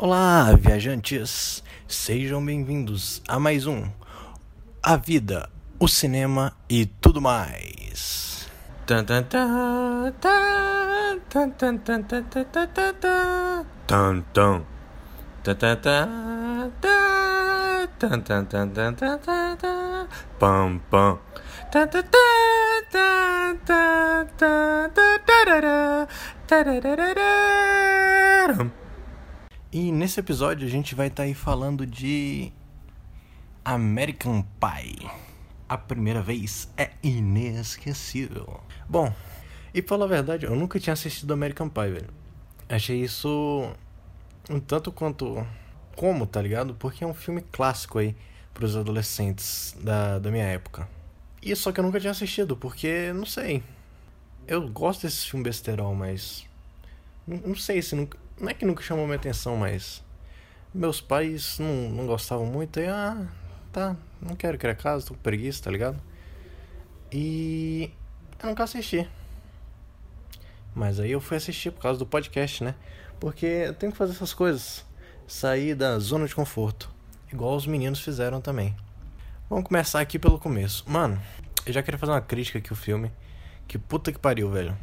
Olá, viajantes! Sejam bem-vindos a mais um A Vida, o Cinema e tudo mais. Tan e nesse episódio a gente vai estar tá aí falando de American Pie. A primeira vez é inesquecível. Bom, e pra falar a verdade, eu nunca tinha assistido American Pie, velho. Achei isso um tanto quanto como, tá ligado? Porque é um filme clássico aí pros adolescentes da, da minha época. E só que eu nunca tinha assistido, porque, não sei. Eu gosto desse filme besterol, mas. Não, não sei se nunca não é que nunca chamou minha atenção, mas meus pais não, não gostavam muito. E, ah, tá, não quero criar casa, tô com preguiça, tá ligado? E eu nunca assisti. Mas aí eu fui assistir por causa do podcast, né? Porque eu tenho que fazer essas coisas. Sair da zona de conforto. Igual os meninos fizeram também. Vamos começar aqui pelo começo. Mano, eu já queria fazer uma crítica aqui ao filme. Que puta que pariu, velho.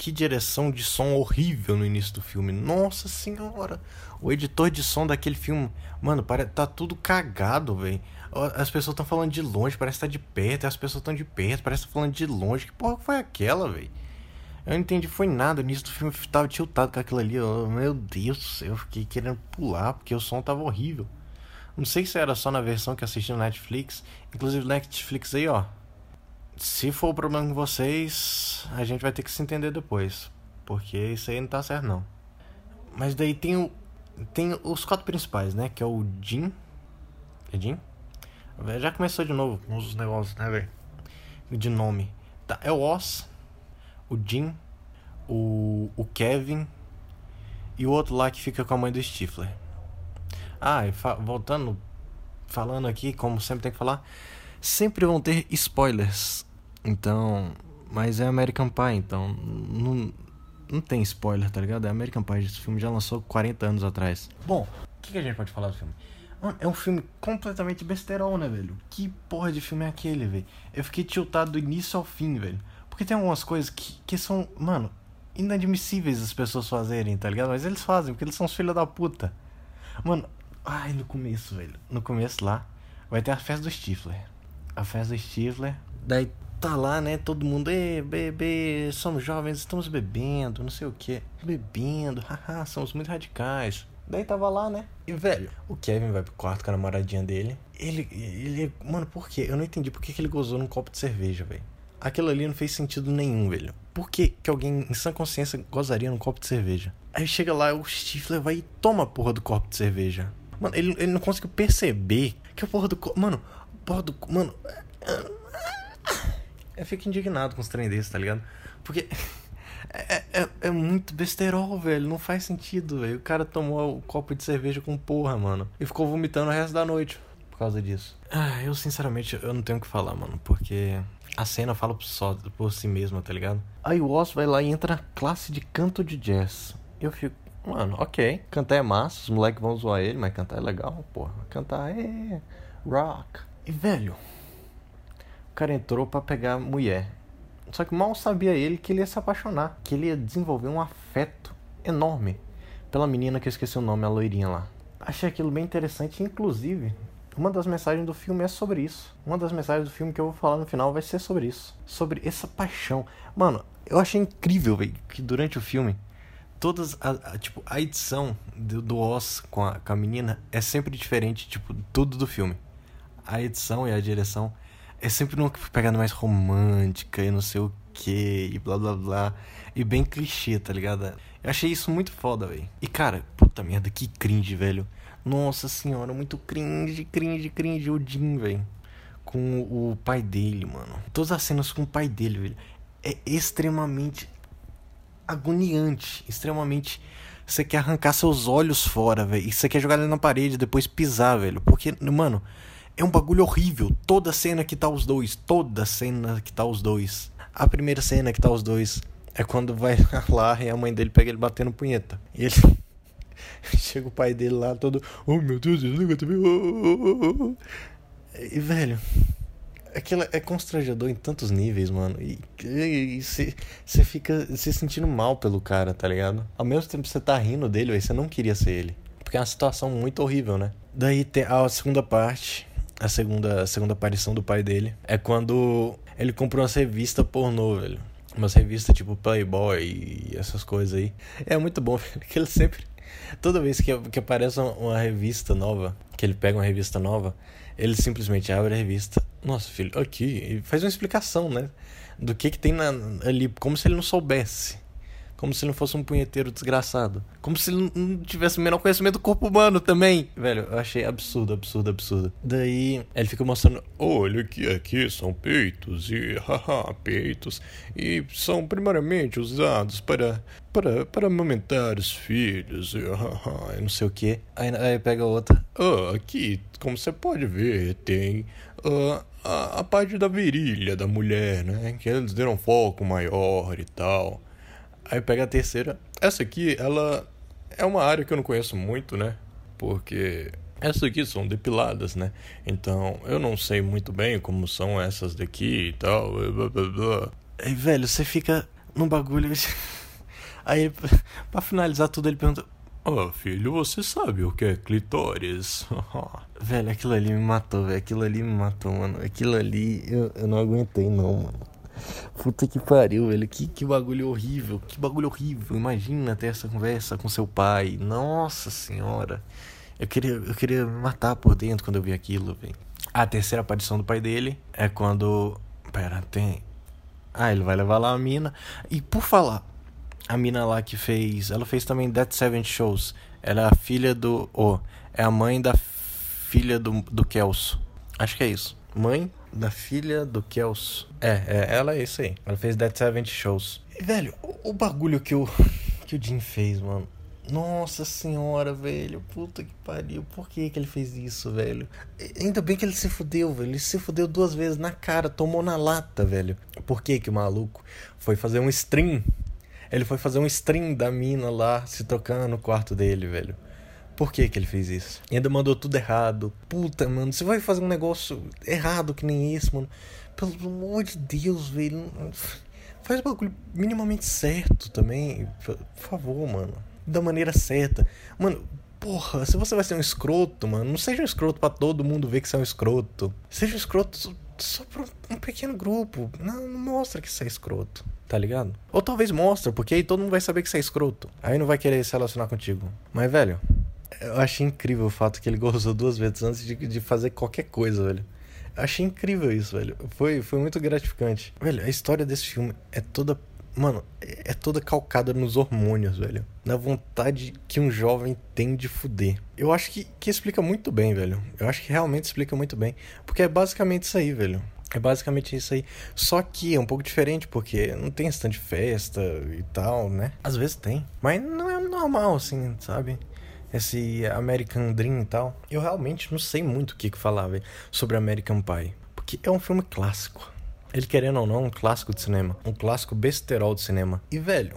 Que direção de som horrível no início do filme. Nossa senhora. O editor de som daquele filme, mano, parece tá tudo cagado, velho. As pessoas estão falando de longe, parece que tá de perto, as pessoas estão de perto, parece que tá falando de longe. Que porra foi aquela, velho? Eu não entendi, foi nada. O início do filme tava tiltado com aquilo ali. Oh, meu Deus do céu, eu fiquei querendo pular porque o som tava horrível. Não sei se era só na versão que assisti no Netflix. Inclusive, Netflix aí, ó se for o problema com vocês, a gente vai ter que se entender depois. Porque isso aí não tá certo, não. Mas daí tem o. Tem os quatro principais, né? Que é o Jim. É Jim? Já começou de novo com os negócios, né, velho? De nome. Tá, é o Oz, o Jim, o, o Kevin e o outro lá que fica com a mãe do Stifler. Ah, e fa voltando, falando aqui, como sempre tem que falar, sempre vão ter spoilers então, mas é American Pie, então não, não tem spoiler, tá ligado? É American Pie, esse filme já lançou 40 anos atrás. Bom, o que, que, a gente pode falar do filme? Mano, é um filme completamente besterol, né, velho? Que porra de filme é aquele, velho? Eu fiquei tiltado do início ao fim, velho. Porque tem algumas coisas que, que são, mano, inadmissíveis as pessoas fazerem, tá ligado? Mas eles fazem, porque eles são os filhos da puta. Mano, ai, no começo, velho. No começo lá, vai ter a festa do Stifler. A festa do Stifler. Daí tá lá, né? Todo mundo, ei, bebê, somos jovens, estamos bebendo, não sei o que. Bebendo, haha, somos muito radicais. Daí tava lá, né? E, velho, o Kevin vai pro quarto com a namoradinha dele. Ele, ele, mano, por quê? Eu não entendi por que, que ele gozou num copo de cerveja, velho. Aquilo ali não fez sentido nenhum, velho. Por que, que alguém em sã consciência gozaria num copo de cerveja? Aí chega lá, o Stifler vai e toma a porra do copo de cerveja. Mano, ele, ele não conseguiu perceber que a porra do copo. Mano, porra do. Mano. Eu fico indignado com os trem desses, tá ligado? Porque é, é, é muito besterol, velho. Não faz sentido, velho. O cara tomou o copo de cerveja com porra, mano. E ficou vomitando o resto da noite por causa disso. Ah, eu sinceramente eu não tenho o que falar, mano. Porque a cena fala só por si mesma, tá ligado? Aí o Oz vai lá e entra na classe de canto de jazz. Eu fico, mano, ok. Cantar é massa, os moleques vão zoar ele, mas cantar é legal, porra. Cantar é rock. E, velho, cara entrou para pegar mulher. Só que mal sabia ele que ele ia se apaixonar, que ele ia desenvolver um afeto enorme pela menina que eu esqueci o nome, a loirinha lá. Achei aquilo bem interessante, inclusive, uma das mensagens do filme é sobre isso. Uma das mensagens do filme que eu vou falar no final vai ser sobre isso, sobre essa paixão. Mano, eu achei incrível, velho, que durante o filme todas a, a, tipo a edição do, do Oz com a, com a menina é sempre diferente, tipo, tudo do filme. A edição e a direção é sempre uma pegada mais romântica e não sei o que, e blá blá blá. E bem clichê, tá ligado? Eu achei isso muito foda, velho. E cara, puta merda, que cringe, velho. Nossa senhora, muito cringe, cringe, cringe. O Jim, velho. Com o pai dele, mano. Todas as cenas com o pai dele, velho. É extremamente agoniante. Extremamente. Você quer arrancar seus olhos fora, velho. E você quer jogar ele na parede depois pisar, velho. Porque, mano é um bagulho horrível. Toda cena que tá os dois, toda cena que tá os dois. A primeira cena que tá os dois é quando vai lá e a mãe dele pega ele batendo punheta. E ele chega o pai dele lá todo, oh meu Deus, desliga também. Oh, oh, oh. E velho, aquilo é constrangedor em tantos níveis, mano. E você fica se sentindo mal pelo cara, tá ligado? Ao mesmo tempo que você tá rindo dele, você não queria ser ele. Porque é uma situação muito horrível, né? Daí tem a segunda parte, a segunda, a segunda aparição do pai dele, é quando ele comprou uma revista pornô, velho. Umas revistas tipo Playboy e essas coisas aí. É muito bom, velho, que ele sempre. Toda vez que, que aparece uma revista nova, que ele pega uma revista nova, ele simplesmente abre a revista. Nossa, filho, aqui. E faz uma explicação, né? Do que que tem na, ali, como se ele não soubesse. Como se ele não fosse um punheteiro desgraçado. Como se ele não tivesse o menor conhecimento do corpo humano também. Velho, eu achei absurdo, absurdo, absurdo. Daí ele fica mostrando: olha que aqui são peitos e haha, peitos. E são primariamente usados para, para, para amamentar os filhos e haha, não sei o que. Aí, aí pega outra: ah, aqui, como você pode ver, tem. Uh, a, a parte da virilha da mulher, né? Que eles deram foco maior e tal. Aí pega a terceira. Essa aqui, ela é uma área que eu não conheço muito, né? Porque essas aqui são depiladas, né? Então eu não sei muito bem como são essas daqui e tal. Blá, blá, blá. Aí, velho, você fica num bagulho. Aí, pra finalizar tudo, ele pergunta: Ó, oh, filho, você sabe o que é clitóris? velho, aquilo ali me matou, velho. Aquilo ali me matou, mano. Aquilo ali eu, eu não aguentei, não, mano. Puta que pariu, velho. Que, que bagulho horrível. Que bagulho horrível. Imagina ter essa conversa com seu pai. Nossa senhora. Eu queria, eu queria matar por dentro quando eu vi aquilo, velho. A terceira aparição do pai dele é quando. Pera, tem. Ah, ele vai levar lá a mina. E por falar, a mina lá que fez. Ela fez também Dead Seven Shows. Ela é a filha do. Oh, é a mãe da filha do, do Kelso. Acho que é isso. Mãe da filha do Kelso. É, é, ela é isso aí. Ela fez Dead Seven Shows. E, velho, o, o, bagulho que o, que o Jim fez, mano. Nossa senhora, velho. Puta que pariu. Por que, que ele fez isso, velho? Ainda bem que ele se fudeu, velho. Ele se fudeu duas vezes na cara, tomou na lata, velho. Por que que o maluco foi fazer um stream? Ele foi fazer um stream da mina lá se tocando no quarto dele, velho. Por que que ele fez isso? E ainda mandou tudo errado. Puta, mano, você vai fazer um negócio errado que nem esse, mano. Pelo amor de Deus, velho. Faz o bagulho minimamente certo também. Por favor, mano. Da maneira certa. Mano, porra, se você vai ser um escroto, mano, não seja um escroto para todo mundo ver que você é um escroto. Seja um escroto só pra um pequeno grupo. Não, não mostra que você é escroto, tá ligado? Ou talvez mostra, porque aí todo mundo vai saber que você é escroto. Aí não vai querer se relacionar contigo. Mas, velho, eu achei incrível o fato que ele gozou duas vezes antes de, de fazer qualquer coisa, velho. Eu achei incrível isso, velho. Foi, foi muito gratificante. Velho, a história desse filme é toda. Mano, é toda calcada nos hormônios, velho. Na vontade que um jovem tem de fuder. Eu acho que, que explica muito bem, velho. Eu acho que realmente explica muito bem. Porque é basicamente isso aí, velho. É basicamente isso aí. Só que é um pouco diferente, porque não tem stand de festa e tal, né? Às vezes tem. Mas não é normal, assim, sabe? Esse American Dream e tal. Eu realmente não sei muito o que, que falar véio, sobre American Pie. Porque é um filme clássico. Ele querendo ou não, um clássico de cinema. Um clássico besterol de cinema. E, velho,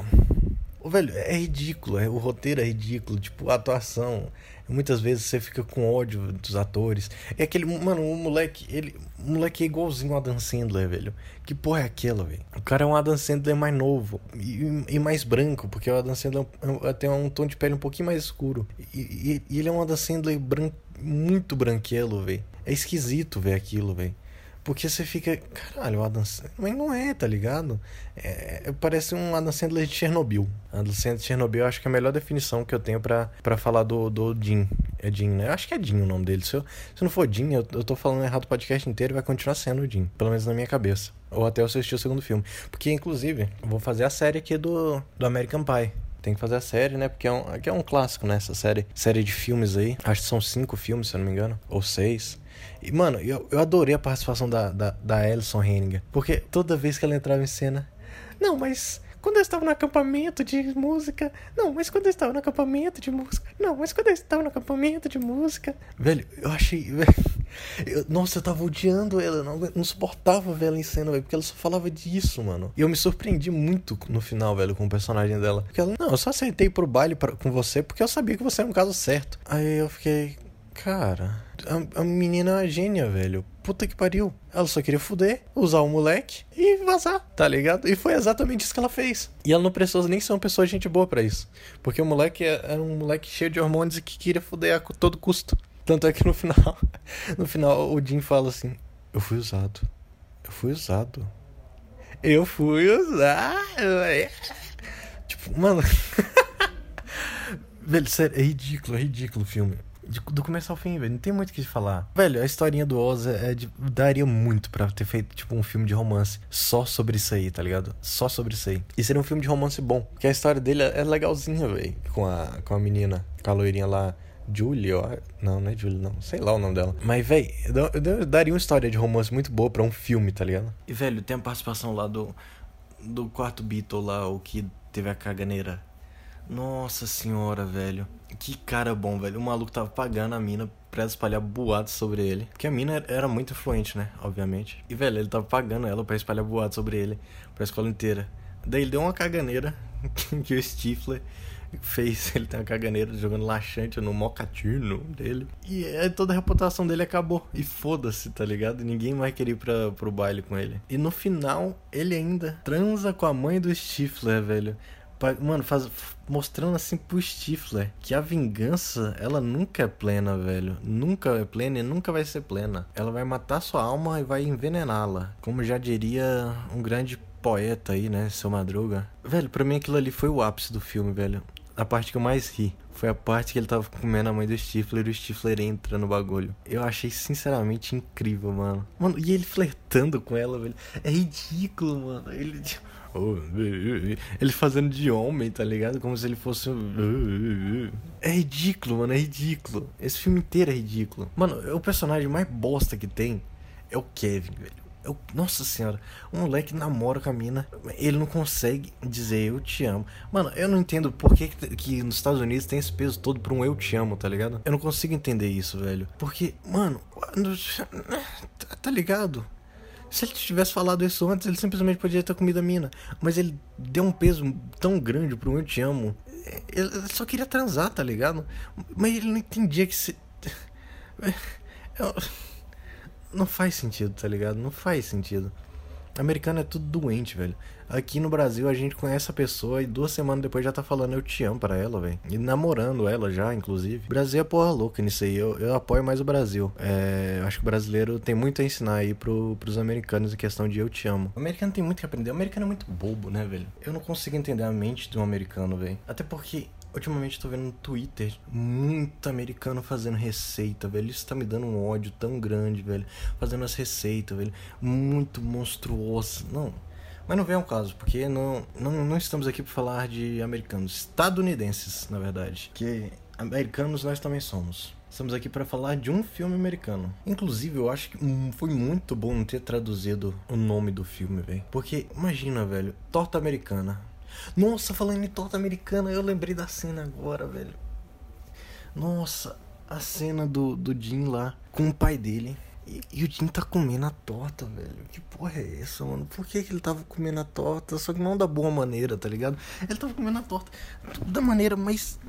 o velho, é ridículo. É, o roteiro é ridículo. Tipo, a atuação Muitas vezes você fica com ódio dos atores. É aquele. Mano, o moleque. Ele, o moleque é igualzinho o Adam Sandler, velho. Que porra é aquela, velho? O cara é um Adam Sandler mais novo e, e, mais branco, porque o Adam Sandler é tem um tom de pele um pouquinho mais escuro. E, e, e ele é um Adam Sandler branco, muito branquelo, velho. É esquisito ver aquilo, velho. Porque você fica, caralho, o Adam Sandler. Mas não é, tá ligado? É, parece um Adam Sandler de Chernobyl. Adam Sandler de Chernobyl acho que é a melhor definição que eu tenho para falar do, do Jim. É Jim, né? Acho que é Jim o nome dele. Se, eu, se não for Jim, eu, eu tô falando errado o podcast inteiro e vai continuar sendo o Jim. Pelo menos na minha cabeça. Ou até eu assistir o segundo filme. Porque, inclusive, eu vou fazer a série aqui do, do American Pie tem que fazer a série, né? Porque é um, é um clássico, né? Essa série, série de filmes aí. Acho que são cinco filmes, se eu não me engano. Ou seis. E, mano, eu, eu adorei a participação da, da, da Alison Hennigan. Porque toda vez que ela entrava em cena. Não, mas quando eu estava no acampamento de música. Não, mas quando eu estava no acampamento de música. Não, mas quando eu estava no acampamento de música. Velho, eu achei. Eu, nossa, eu tava odiando ela, não, não suportava ver ela em cena, velho, porque ela só falava disso, mano. E eu me surpreendi muito no final, velho, com o personagem dela. Porque ela, não, eu só aceitei pro baile pra, com você porque eu sabia que você era um caso certo. Aí eu fiquei, cara, a, a menina é uma gênia, velho. Puta que pariu. Ela só queria fuder, usar o moleque e vazar, tá ligado? E foi exatamente isso que ela fez. E ela não precisou nem ser uma pessoa gente boa para isso. Porque o moleque é, era um moleque cheio de hormônios e que queria fuder a todo custo. Tanto é que no final, no final o Jim fala assim: Eu fui usado. Eu fui usado. Eu fui usado. Tipo, mano. Velho, sério, é ridículo, é ridículo o filme. Do começo ao fim, velho. Não tem muito o que falar. Velho, a historinha do Oz é, é de, daria muito pra ter feito, tipo, um filme de romance só sobre isso aí, tá ligado? Só sobre isso aí. E seria um filme de romance bom. Porque a história dele é legalzinha, velho. Com a, com a menina, com a loirinha lá. Julie, ó. Não, não é Julie, não. Sei lá o nome dela. Mas, velho, eu, daria uma história de romance muito boa pra um filme, tá ligado? E, velho, tem a participação lá do. Do quarto Beatle lá, o que teve a caganeira. Nossa senhora, velho. Que cara bom, velho. O maluco tava pagando a mina pra espalhar boatos sobre ele. Porque a mina era muito influente, né? Obviamente. E, velho, ele tava pagando ela pra espalhar boatos sobre ele pra escola inteira. Daí ele deu uma caganeira que o Stifler fez. Ele tem uma caganeira jogando laxante no mocatino dele. E aí toda a reputação dele acabou. E foda-se, tá ligado? Ninguém mais queria ir pra, pro baile com ele. E no final, ele ainda transa com a mãe do Stifler, velho. Mano, faz, mostrando assim pro Stifler que a vingança, ela nunca é plena, velho. Nunca é plena e nunca vai ser plena. Ela vai matar sua alma e vai envenená-la. Como já diria um grande poeta aí, né? Seu Madruga. Velho, pra mim aquilo ali foi o ápice do filme, velho. A parte que eu mais ri foi a parte que ele tava comendo a mãe do Stifler e o Stifler entra no bagulho. Eu achei sinceramente incrível, mano. Mano, e ele flertando com ela, velho. É ridículo, mano. Ele. Ele fazendo de homem, tá ligado? Como se ele fosse. É ridículo, mano, é ridículo. Esse filme inteiro é ridículo. Mano, o personagem mais bosta que tem é o Kevin, velho. Eu, nossa senhora, um moleque namora com a mina, ele não consegue dizer eu te amo. Mano, eu não entendo por que, que nos Estados Unidos tem esse peso todo pra um eu te amo, tá ligado? Eu não consigo entender isso, velho. Porque, mano, tá ligado? Se ele tivesse falado isso antes, ele simplesmente poderia ter comido a mina. Mas ele deu um peso tão grande pro Eu Te Amo. Ele só queria transar, tá ligado? Mas ele não entendia que se. Não faz sentido, tá ligado? Não faz sentido. Americano é tudo doente, velho. Aqui no Brasil a gente conhece a pessoa e duas semanas depois já tá falando eu te amo para ela, velho. E namorando ela já, inclusive. Brasil é porra louca nisso aí. Eu, eu apoio mais o Brasil. É, acho que o brasileiro tem muito a ensinar aí pro, pros americanos em questão de eu te amo. O americano tem muito que aprender. O americano é muito bobo, né, velho? Eu não consigo entender a mente de um americano, velho. Até porque Ultimamente tô vendo no Twitter muito americano fazendo receita, velho. Isso tá me dando um ódio tão grande, velho. Fazendo as receitas, velho. Muito monstruoso. Não. Mas não vem ao caso, porque não, não, não estamos aqui para falar de americanos. Estadunidenses, na verdade. Que americanos nós também somos. Estamos aqui para falar de um filme americano. Inclusive, eu acho que foi muito bom ter traduzido o nome do filme, velho. Porque, imagina, velho, torta americana nossa, falando em torta americana, eu lembrei da cena agora, velho. Nossa, a cena do, do Jim lá com o pai dele. E, e, o Jim tá comendo a torta, velho. Que porra é essa, mano? Por que, que ele tava comendo a torta? Só que não da boa maneira, tá ligado? Ele tava comendo a torta da maneira mais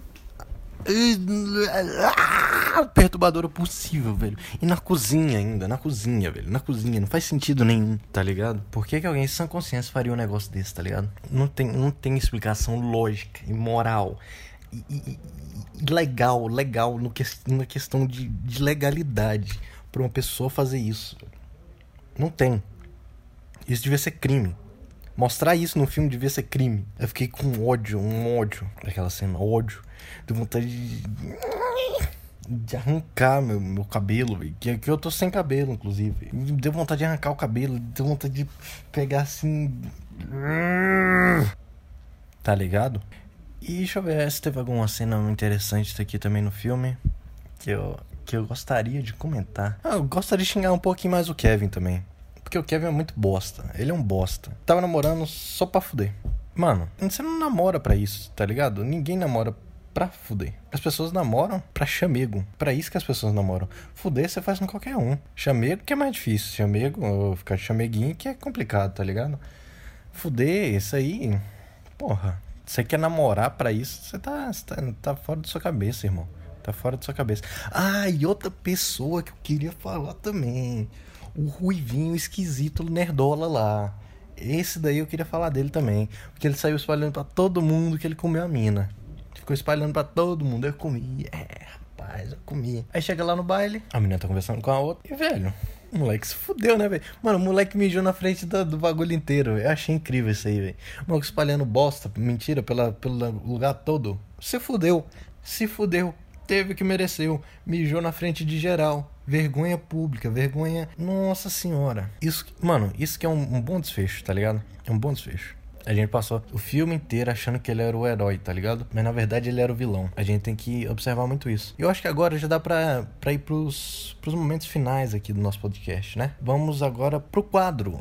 perturbadora possível, velho. E na cozinha ainda, na cozinha, velho. Na cozinha, não faz sentido nenhum, tá ligado? Por que, que alguém sem consciência faria um negócio desse, tá ligado? Não tem, não tem explicação lógica e moral. E, e, e legal, legal no que, na questão de, de legalidade pra uma pessoa fazer isso. Não tem. Isso devia ser crime. Mostrar isso no filme devia ser crime. Eu fiquei com ódio, um ódio daquela cena, ódio. Deu vontade de. De arrancar meu, meu cabelo, Que, que eu tô sem cabelo, inclusive. Deu vontade de arrancar o cabelo, deu vontade de pegar assim. Tá ligado? E deixa eu ver se teve alguma cena interessante aqui também no filme. Que eu, que eu gostaria de comentar. Ah, eu gostaria de xingar um pouquinho mais o Kevin também. Porque o Kevin é muito bosta. Ele é um bosta. Tava namorando só pra fuder. Mano, você não namora pra isso, tá ligado? Ninguém namora pra fuder. As pessoas namoram pra chamego. Pra isso que as pessoas namoram. Fuder você faz com qualquer um. Chamego que é mais difícil. Chamego, ficar de chameguinho que é complicado, tá ligado? Fuder, isso aí. Porra. Você quer namorar pra isso, você tá, você tá, tá fora da sua cabeça, irmão. Tá fora da sua cabeça. Ah, e outra pessoa que eu queria falar também. O Ruivinho esquisito nerdola lá. Esse daí eu queria falar dele também. Porque ele saiu espalhando para todo mundo que ele comeu a mina. Ficou espalhando para todo mundo. Eu comi. É, rapaz, eu comi. Aí chega lá no baile, a menina tá conversando com a outra. E, velho, o moleque se fudeu, né, velho? Mano, o moleque mijou na frente do, do bagulho inteiro. Eu achei incrível isso aí, velho. O moleque espalhando bosta, mentira, pela, pelo lugar todo. Se fudeu. Se fudeu teve que mereceu, mijou na frente de geral. Vergonha pública, vergonha. Nossa senhora. Isso, mano, isso que é um, um bom desfecho, tá ligado? É um bom desfecho. A gente passou o filme inteiro achando que ele era o herói, tá ligado? Mas na verdade ele era o vilão. A gente tem que observar muito isso. E eu acho que agora já dá pra, pra ir pros, pros momentos finais aqui do nosso podcast, né? Vamos agora pro quadro.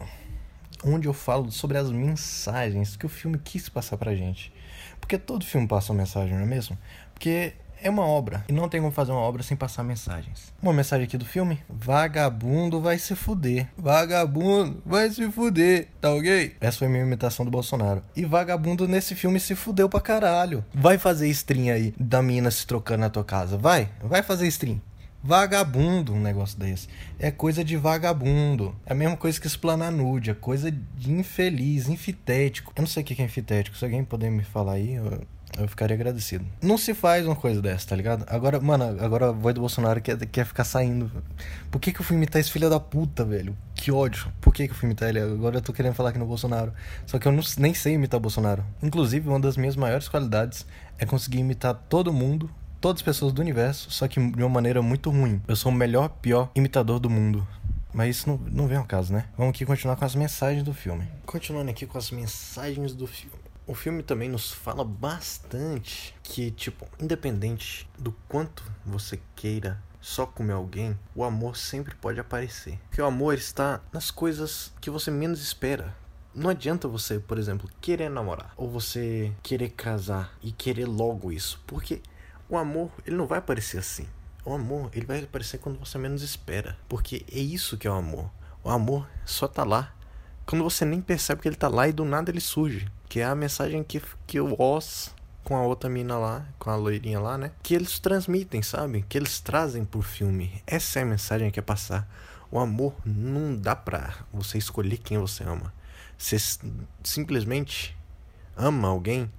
Onde eu falo sobre as mensagens que o filme quis passar pra gente. Porque todo filme passa uma mensagem, não é mesmo? Porque é uma obra. E não tem como fazer uma obra sem passar mensagens. Uma mensagem aqui do filme: Vagabundo vai se fuder. Vagabundo vai se fuder. Tá ok? Essa foi minha imitação do Bolsonaro. E vagabundo nesse filme se fudeu pra caralho. Vai fazer stream aí da mina se trocando na tua casa. Vai. Vai fazer stream. Vagabundo, um negócio desse. É coisa de vagabundo. É a mesma coisa que explanar nude. É coisa de infeliz, infitético. Eu não sei o que é infitético. Se alguém puder me falar aí, eu eu ficaria agradecido. Não se faz uma coisa dessa, tá ligado? Agora, mano, agora a voz do Bolsonaro quer, quer ficar saindo. Por que, que eu fui imitar esse filho da puta, velho? Que ódio. Por que, que eu fui imitar ele? Agora eu tô querendo falar aqui no Bolsonaro. Só que eu não, nem sei imitar o Bolsonaro. Inclusive, uma das minhas maiores qualidades é conseguir imitar todo mundo, todas as pessoas do universo, só que de uma maneira muito ruim. Eu sou o melhor, pior imitador do mundo. Mas isso não, não vem ao caso, né? Vamos aqui continuar com as mensagens do filme. Continuando aqui com as mensagens do filme. O filme também nos fala bastante que, tipo, independente do quanto você queira só comer alguém, o amor sempre pode aparecer. Porque o amor está nas coisas que você menos espera. Não adianta você, por exemplo, querer namorar ou você querer casar e querer logo isso, porque o amor, ele não vai aparecer assim. O amor, ele vai aparecer quando você menos espera, porque é isso que é o amor. O amor só tá lá quando você nem percebe que ele tá lá e do nada ele surge. Que é a mensagem que, que o Oz com a outra mina lá, com a loirinha lá, né? Que eles transmitem, sabe? Que eles trazem pro filme. Essa é a mensagem que é passar. O amor não dá pra você escolher quem você ama. Você simplesmente ama alguém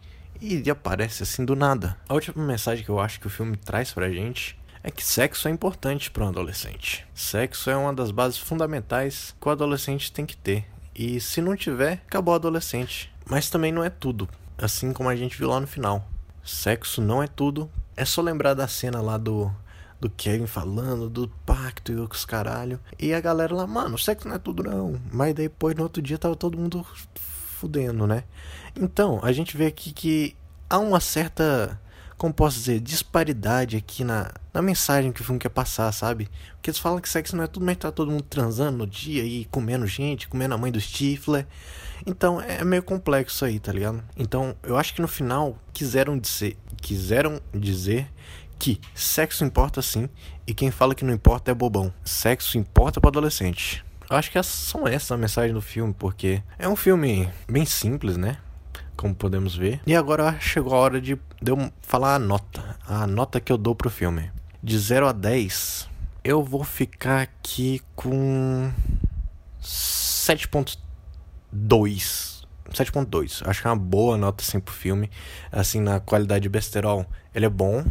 e aparece assim do nada. A última mensagem que eu acho que o filme traz pra gente é que sexo é importante para um adolescente. Sexo é uma das bases fundamentais que o adolescente tem que ter. E se não tiver, acabou adolescente. Mas também não é tudo, assim como a gente viu lá no final. Sexo não é tudo. É só lembrar da cena lá do do Kevin falando do pacto e os caralho. E a galera lá, mano, sexo não é tudo não. Mas depois no outro dia tava todo mundo fudendo, né? Então, a gente vê aqui que há uma certa como posso dizer, disparidade aqui na, na mensagem que o filme quer passar, sabe? Porque eles falam que sexo não é tudo, mas tá todo mundo transando no dia e comendo gente, comendo a mãe do Stifler. Então é meio complexo aí, tá ligado? Então eu acho que no final quiseram dizer, quiseram dizer que sexo importa sim e quem fala que não importa é bobão. Sexo importa para adolescente. Eu acho que são essas a mensagem do filme, porque é um filme bem simples, né? Como podemos ver. E agora chegou a hora de, de eu falar a nota. A nota que eu dou pro filme. De 0 a 10, eu vou ficar aqui com 7.2. 7.2. Acho que é uma boa nota assim pro filme. Assim, na qualidade de besterol, ele é bom.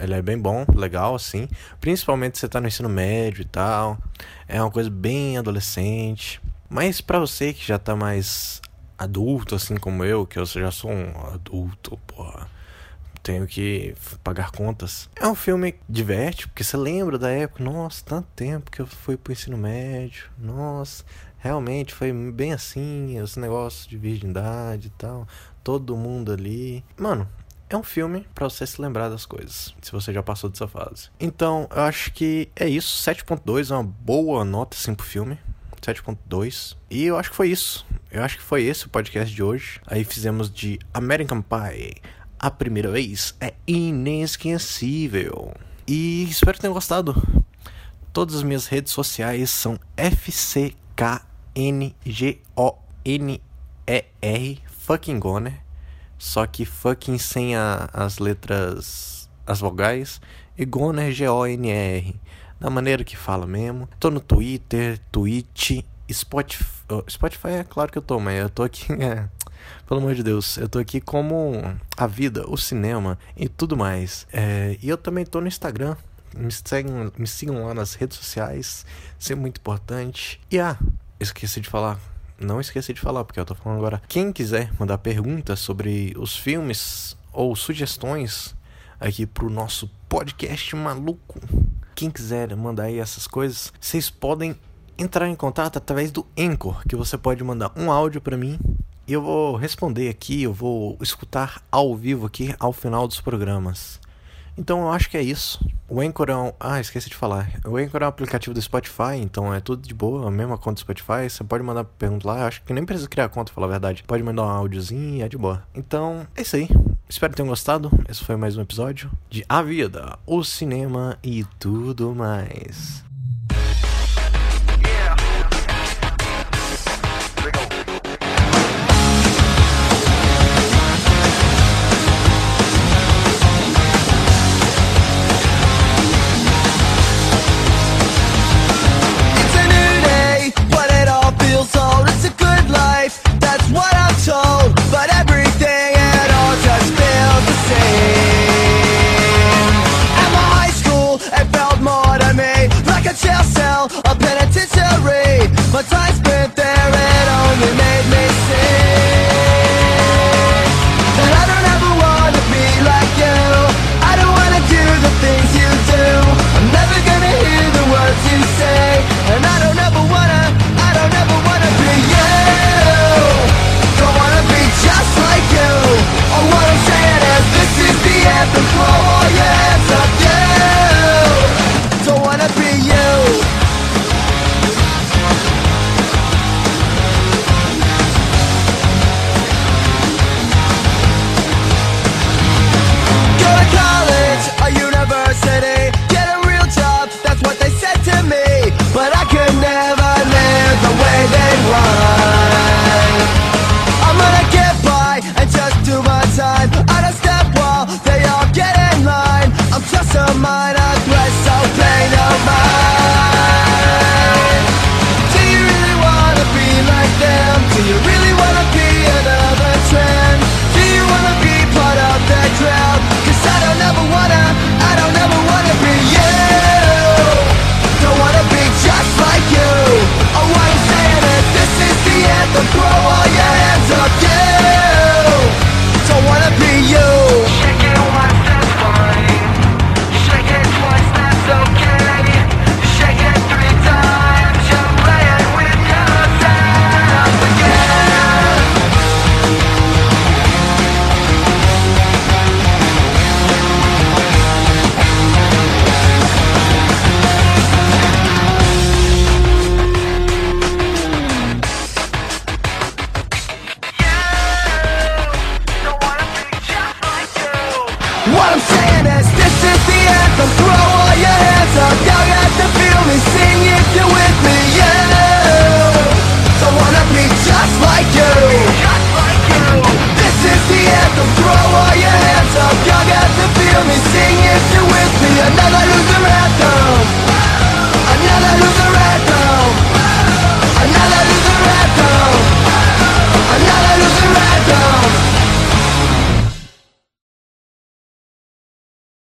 Ele é bem bom, legal, assim. Principalmente se você tá no ensino médio e tal. É uma coisa bem adolescente. Mas para você que já tá mais adulto, assim como eu, que eu já sou um adulto, porra. Tenho que pagar contas. É um filme que diverte, porque você lembra da época. Nossa, tanto tempo que eu fui pro ensino médio. Nossa, realmente foi bem assim, os negócios de virgindade e tal. Todo mundo ali. Mano, é um filme para você se lembrar das coisas, se você já passou dessa fase. Então, eu acho que é isso. 7.2 é uma boa nota assim pro filme. 7.2. E eu acho que foi isso. Eu acho que foi esse o podcast de hoje. Aí fizemos de American Pie, A primeira vez é inesquecível. E espero que tenham gostado. Todas as minhas redes sociais são FCKNGONER fucking Goner. Só que fucking sem a, as letras, as vogais. E Goner G-O-N-R. Da maneira que fala mesmo. Tô no Twitter, Twitch, Spotify. Spotify é claro que eu tô, mas eu tô aqui. É, pelo amor de Deus, eu tô aqui como a vida, o cinema e tudo mais. É, e eu também tô no Instagram. Me, seguem, me sigam lá nas redes sociais. Isso é muito importante. E ah, esqueci de falar. Não esqueci de falar, porque eu tô falando agora. Quem quiser mandar perguntas sobre os filmes ou sugestões aqui pro nosso podcast maluco. Quem quiser mandar aí essas coisas, vocês podem entrar em contato através do Anchor, que você pode mandar um áudio para mim e eu vou responder aqui, eu vou escutar ao vivo aqui ao final dos programas. Então eu acho que é isso. O Anchor é um... Ah, esqueci de falar. O Anchor é um aplicativo do Spotify, então é tudo de boa, a mesma conta do Spotify. Você pode mandar pergunta lá, eu acho que nem precisa criar conta, falar a verdade. Pode mandar um áudiozinho é de boa. Então, é isso aí. Espero que tenham gostado. Esse foi mais um episódio de A Vida, o Cinema e tudo mais.